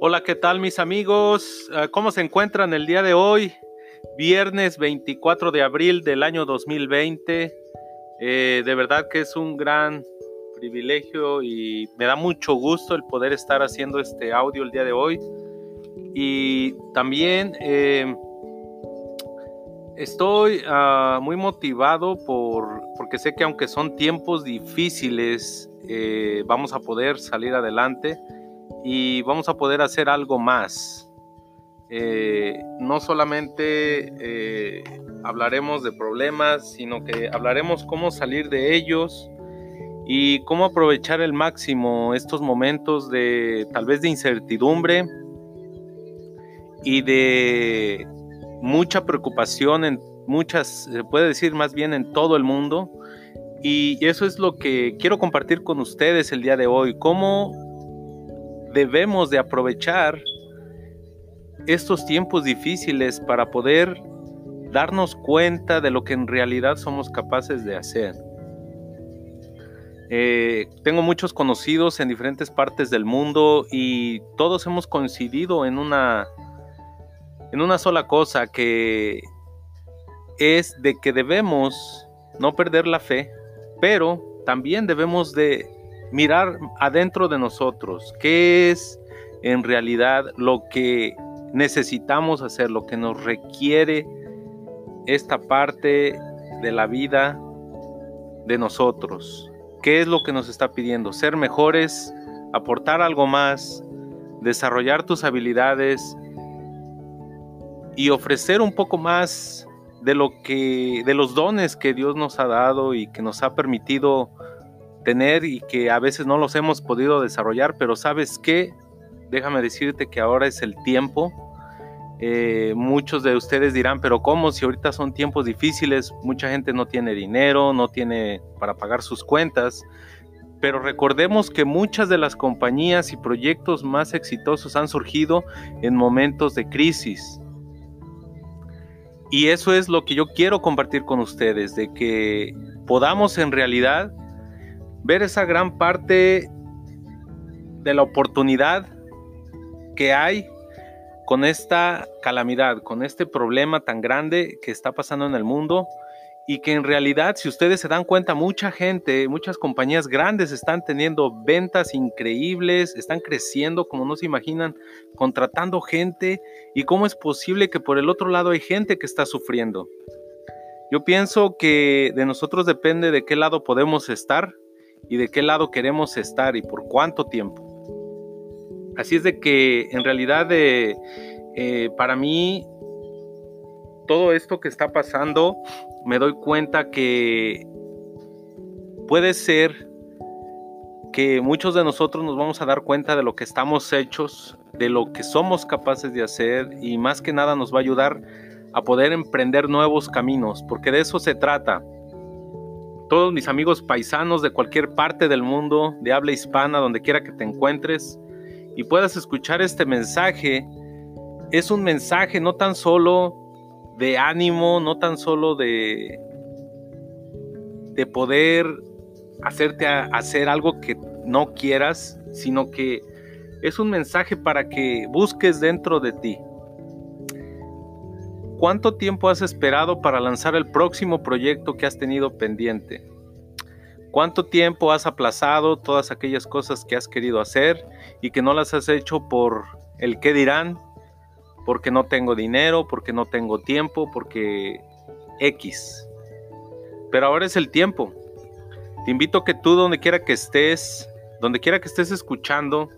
Hola, ¿qué tal mis amigos? Ah, ¿Cómo se encuentran el día de hoy? Viernes 24 de abril del año 2020. Eh, de verdad que es un gran privilegio y me da mucho gusto el poder estar haciendo este audio el día de hoy. Y también eh, estoy ah, muy motivado por, porque sé que aunque son tiempos difíciles, eh, vamos a poder salir adelante y vamos a poder hacer algo más. Eh, no solamente eh, hablaremos de problemas, sino que hablaremos cómo salir de ellos y cómo aprovechar el máximo estos momentos de tal vez de incertidumbre y de mucha preocupación en muchas, se puede decir más bien en todo el mundo. Y eso es lo que quiero compartir con ustedes el día de hoy, cómo debemos de aprovechar estos tiempos difíciles para poder darnos cuenta de lo que en realidad somos capaces de hacer. Eh, tengo muchos conocidos en diferentes partes del mundo y todos hemos coincidido en una, en una sola cosa que es de que debemos no perder la fe, pero también debemos de mirar adentro de nosotros, qué es en realidad lo que necesitamos hacer, lo que nos requiere esta parte de la vida de nosotros. ¿Qué es lo que nos está pidiendo? Ser mejores, aportar algo más, desarrollar tus habilidades y ofrecer un poco más de lo que de los dones que Dios nos ha dado y que nos ha permitido tener y que a veces no los hemos podido desarrollar, pero sabes qué, déjame decirte que ahora es el tiempo. Eh, muchos de ustedes dirán, pero ¿cómo? Si ahorita son tiempos difíciles, mucha gente no tiene dinero, no tiene para pagar sus cuentas. Pero recordemos que muchas de las compañías y proyectos más exitosos han surgido en momentos de crisis. Y eso es lo que yo quiero compartir con ustedes, de que podamos en realidad ver esa gran parte de la oportunidad que hay con esta calamidad, con este problema tan grande que está pasando en el mundo y que en realidad, si ustedes se dan cuenta, mucha gente, muchas compañías grandes están teniendo ventas increíbles, están creciendo como no se imaginan, contratando gente y cómo es posible que por el otro lado hay gente que está sufriendo. Yo pienso que de nosotros depende de qué lado podemos estar y de qué lado queremos estar y por cuánto tiempo. Así es de que en realidad eh, eh, para mí todo esto que está pasando me doy cuenta que puede ser que muchos de nosotros nos vamos a dar cuenta de lo que estamos hechos, de lo que somos capaces de hacer y más que nada nos va a ayudar a poder emprender nuevos caminos, porque de eso se trata todos mis amigos paisanos de cualquier parte del mundo, de habla hispana, donde quiera que te encuentres, y puedas escuchar este mensaje, es un mensaje no tan solo de ánimo, no tan solo de, de poder hacerte hacer algo que no quieras, sino que es un mensaje para que busques dentro de ti ¿Cuánto tiempo has esperado para lanzar el próximo proyecto que has tenido pendiente? ¿Cuánto tiempo has aplazado todas aquellas cosas que has querido hacer y que no las has hecho por el qué dirán? Porque no tengo dinero, porque no tengo tiempo, porque X. Pero ahora es el tiempo. Te invito a que tú donde quiera que estés, donde quiera que estés escuchando,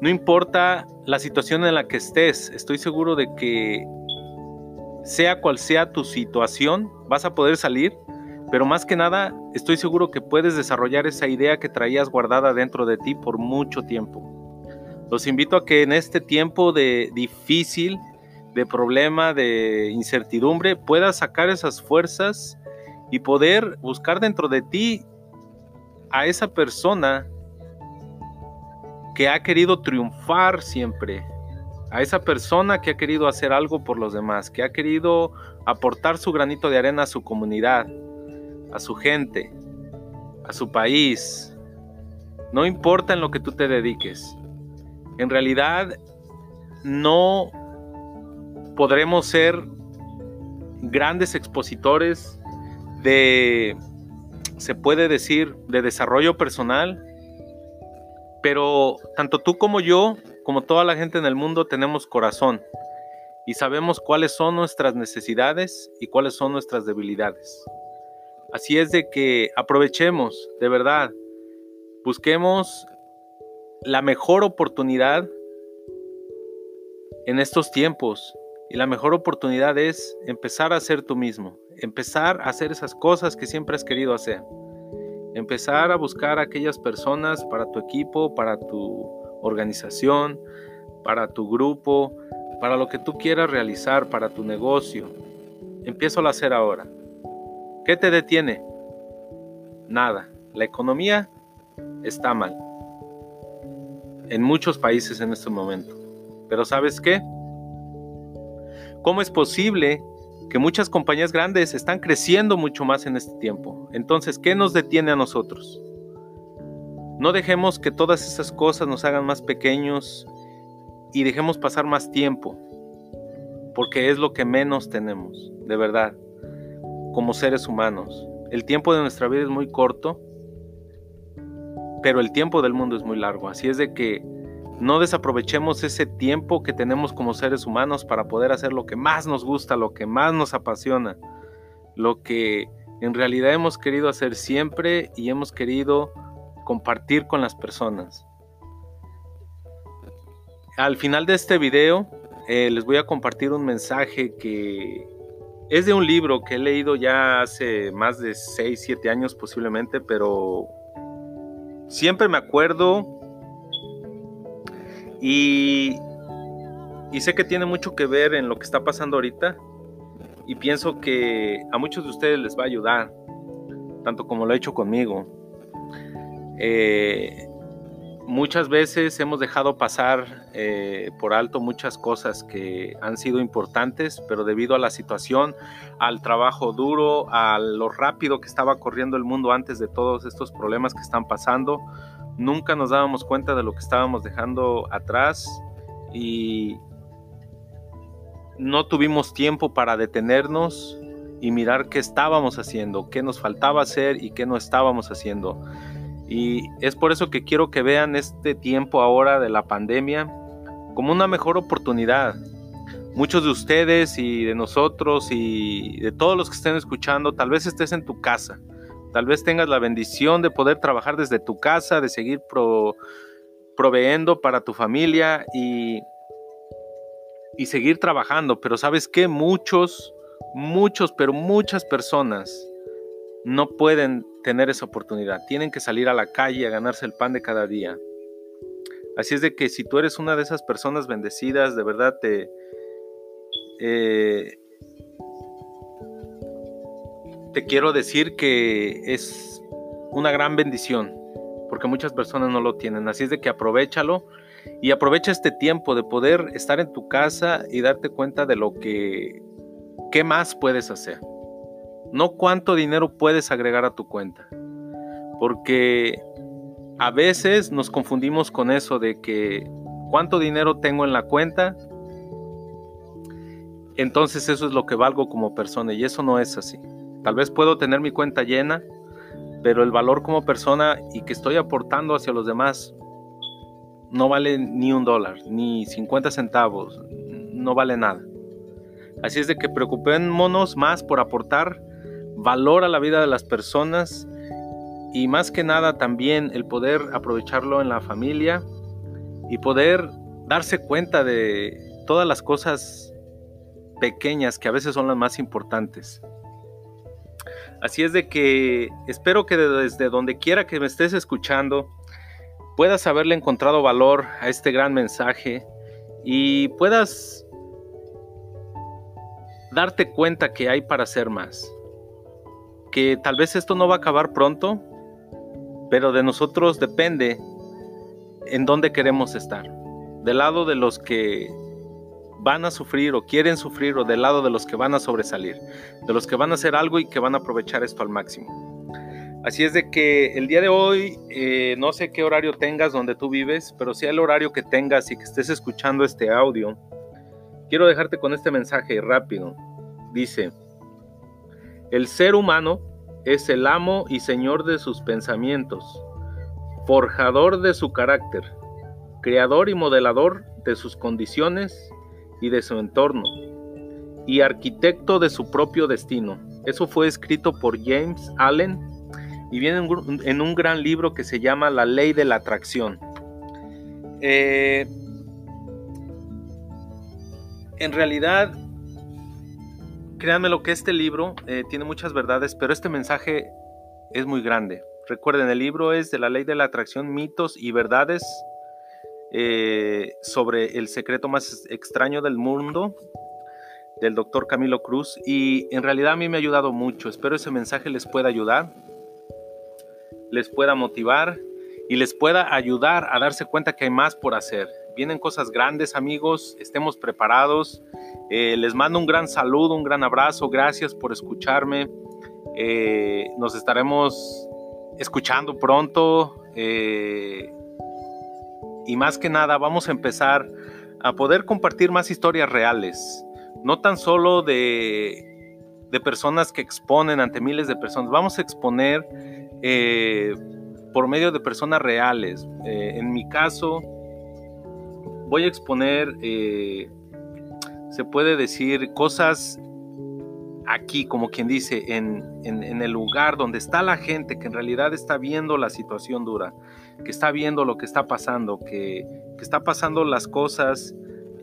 no importa la situación en la que estés, estoy seguro de que sea cual sea tu situación, vas a poder salir, pero más que nada estoy seguro que puedes desarrollar esa idea que traías guardada dentro de ti por mucho tiempo. Los invito a que en este tiempo de difícil, de problema, de incertidumbre, puedas sacar esas fuerzas y poder buscar dentro de ti a esa persona que ha querido triunfar siempre, a esa persona que ha querido hacer algo por los demás, que ha querido aportar su granito de arena a su comunidad, a su gente, a su país, No importa en lo que tú te dediques. En realidad no podremos ser grandes expositores de, se puede decir, de desarrollo personal, pero tanto tú como yo, como toda la gente en el mundo, tenemos corazón y sabemos cuáles son nuestras necesidades y cuáles son nuestras debilidades. Así es de que aprovechemos, de verdad, busquemos la mejor oportunidad en estos tiempos. Y la mejor oportunidad es empezar a ser tú mismo, empezar a hacer esas cosas que siempre has querido hacer. Empezar a buscar a aquellas personas para tu equipo, para tu organización, para tu grupo, para lo que tú quieras realizar, para tu negocio. Empiezo a hacer ahora. ¿Qué te detiene? Nada. La economía está mal. En muchos países en este momento. Pero ¿sabes qué? ¿Cómo es posible que muchas compañías grandes están creciendo mucho más en este tiempo? Entonces, ¿qué nos detiene a nosotros? No dejemos que todas esas cosas nos hagan más pequeños y dejemos pasar más tiempo, porque es lo que menos tenemos, de verdad como seres humanos. El tiempo de nuestra vida es muy corto, pero el tiempo del mundo es muy largo. Así es de que no desaprovechemos ese tiempo que tenemos como seres humanos para poder hacer lo que más nos gusta, lo que más nos apasiona, lo que en realidad hemos querido hacer siempre y hemos querido compartir con las personas. Al final de este video eh, les voy a compartir un mensaje que es de un libro que he leído ya hace más de 6, 7 años posiblemente, pero siempre me acuerdo y, sé que tiene mucho que ver en lo que está pasando ahorita y pienso que a muchos de ustedes les va a ayudar, tanto como lo ha hecho conmigo. Eh, muchas veces hemos dejado pasar eh, por alto muchas cosas que han sido importantes, pero debido a la situación, al trabajo duro, a lo rápido que estaba corriendo el mundo antes de todos estos problemas que están pasando, nunca nos dábamos cuenta de lo que estábamos dejando atrás y no tuvimos tiempo para detenernos y mirar qué estábamos haciendo, qué nos faltaba hacer y qué no estábamos haciendo. Y es por eso que quiero que vean este tiempo ahora de la pandemia como una mejor oportunidad. Muchos de ustedes y de nosotros y de todos los que estén escuchando, tal vez estés en tu casa, tal vez tengas la bendición de poder trabajar desde tu casa, de seguir proveyendo para tu familia y, y seguir trabajando. Pero sabes que muchos, muchos, pero muchas personas no pueden tener esa oportunidad. Tienen que salir a la calle a ganarse el pan de cada día. Así es de que si tú eres una de esas personas bendecidas, de verdad te... Eh, te quiero decir que es una gran bendición, porque muchas personas no lo tienen. Así es de que aprovechalo y aprovecha este tiempo de poder estar en tu casa y darte cuenta de lo que, qué más puedes hacer no cuánto dinero puedes agregar a tu cuenta. Porque a veces nos confundimos con eso de que cuánto dinero tengo en la cuenta, entonces eso es lo que valgo como persona y eso no es así. Tal vez puedo tener mi cuenta llena, pero el valor como persona y que estoy aportando hacia los demás no vale ni un dólar, ni 50 centavos, no vale nada. Así es de que preocupémonos más por aportar valora la vida de las personas y más que nada también el poder aprovecharlo en la familia y poder darse cuenta de todas las cosas pequeñas que a veces son las más importantes. Así es de que espero que desde donde quiera que me estés escuchando puedas haberle encontrado valor a este gran mensaje y puedas darte cuenta que hay para hacer más que tal vez esto no va a acabar pronto, pero de nosotros depende en dónde queremos estar. Del lado de los que van a sufrir o quieren sufrir o del lado de los que van a sobresalir, de los que van a hacer algo y que van a aprovechar esto al máximo. Así es de que el día de hoy, eh, no sé qué horario tengas donde tú vives, pero sea el horario que tengas y que estés escuchando este audio, quiero dejarte con este mensaje rápido. Dice, el ser humano es el amo y señor de sus pensamientos, forjador de su carácter, creador y modelador de sus condiciones y de su entorno, y arquitecto de su propio destino. Eso fue escrito por James Allen y viene en un gran libro que se llama La ley de la atracción. Eh, en realidad, créanme lo que este libro eh, tiene muchas verdades, pero este mensaje es muy grande. Recuerden, el libro es de la ley de la atracción, mitos y verdades eh, sobre el secreto más extraño del mundo del doctor Camilo Cruz y en realidad a mí me ha ayudado mucho. Espero ese mensaje les pueda ayudar, les pueda motivar y les pueda ayudar a darse cuenta que hay más por hacer. Vienen cosas grandes amigos, estemos preparados. Eh, les mando un gran saludo, un gran abrazo, gracias por escucharme. Eh, nos estaremos escuchando pronto. Y más que nada vamos a empezar a poder compartir más historias reales no tan solo de, de personas que exponen ante miles de personas, vamos a exponer eh, por medio de personas reales. Eh, en mi caso, voy a exponer, eh, se puede decir, cosas aquí, como quien dice, en, en, el lugar donde está la gente que en realidad está viendo la situación dura, que está viendo lo que está pasando, que, que está pasando las cosas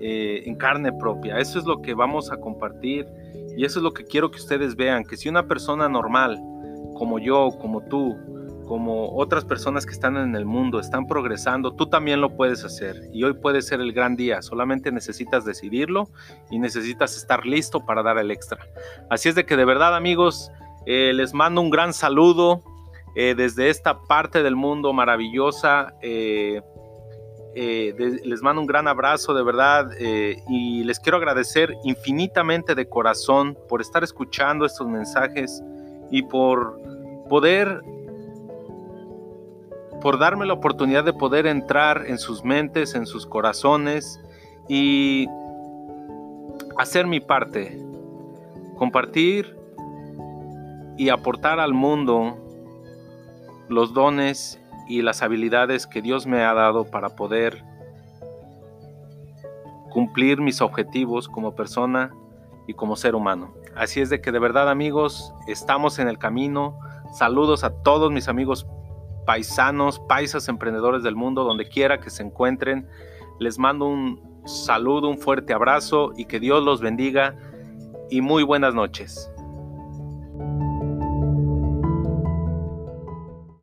eh, en carne propia. Eso es lo que vamos a compartir y eso es lo que quiero que ustedes vean, que si una persona normal, como yo, como tú, como otras personas que están en el mundo, están progresando, tú también lo puedes hacer. Y hoy puede ser el gran día, solamente necesitas decidirlo y necesitas estar listo para dar el extra. Así es de que de verdad amigos, eh, les mando un gran saludo eh, desde esta parte del mundo maravillosa. Eh, les mando un gran abrazo de verdad y les quiero agradecer infinitamente de corazón por estar escuchando estos mensajes y por poder, por darme la oportunidad de poder entrar en sus mentes, en sus corazones y hacer mi parte, compartir y aportar al mundo los dones y las habilidades que Dios me ha dado para poder cumplir mis objetivos como persona y como ser humano. Así es de que de verdad amigos, estamos en el camino. Saludos a todos mis amigos paisanos, paisas emprendedores del mundo, donde quiera que se encuentren. Les mando un saludo, un fuerte abrazo y que Dios los bendiga y muy buenas noches.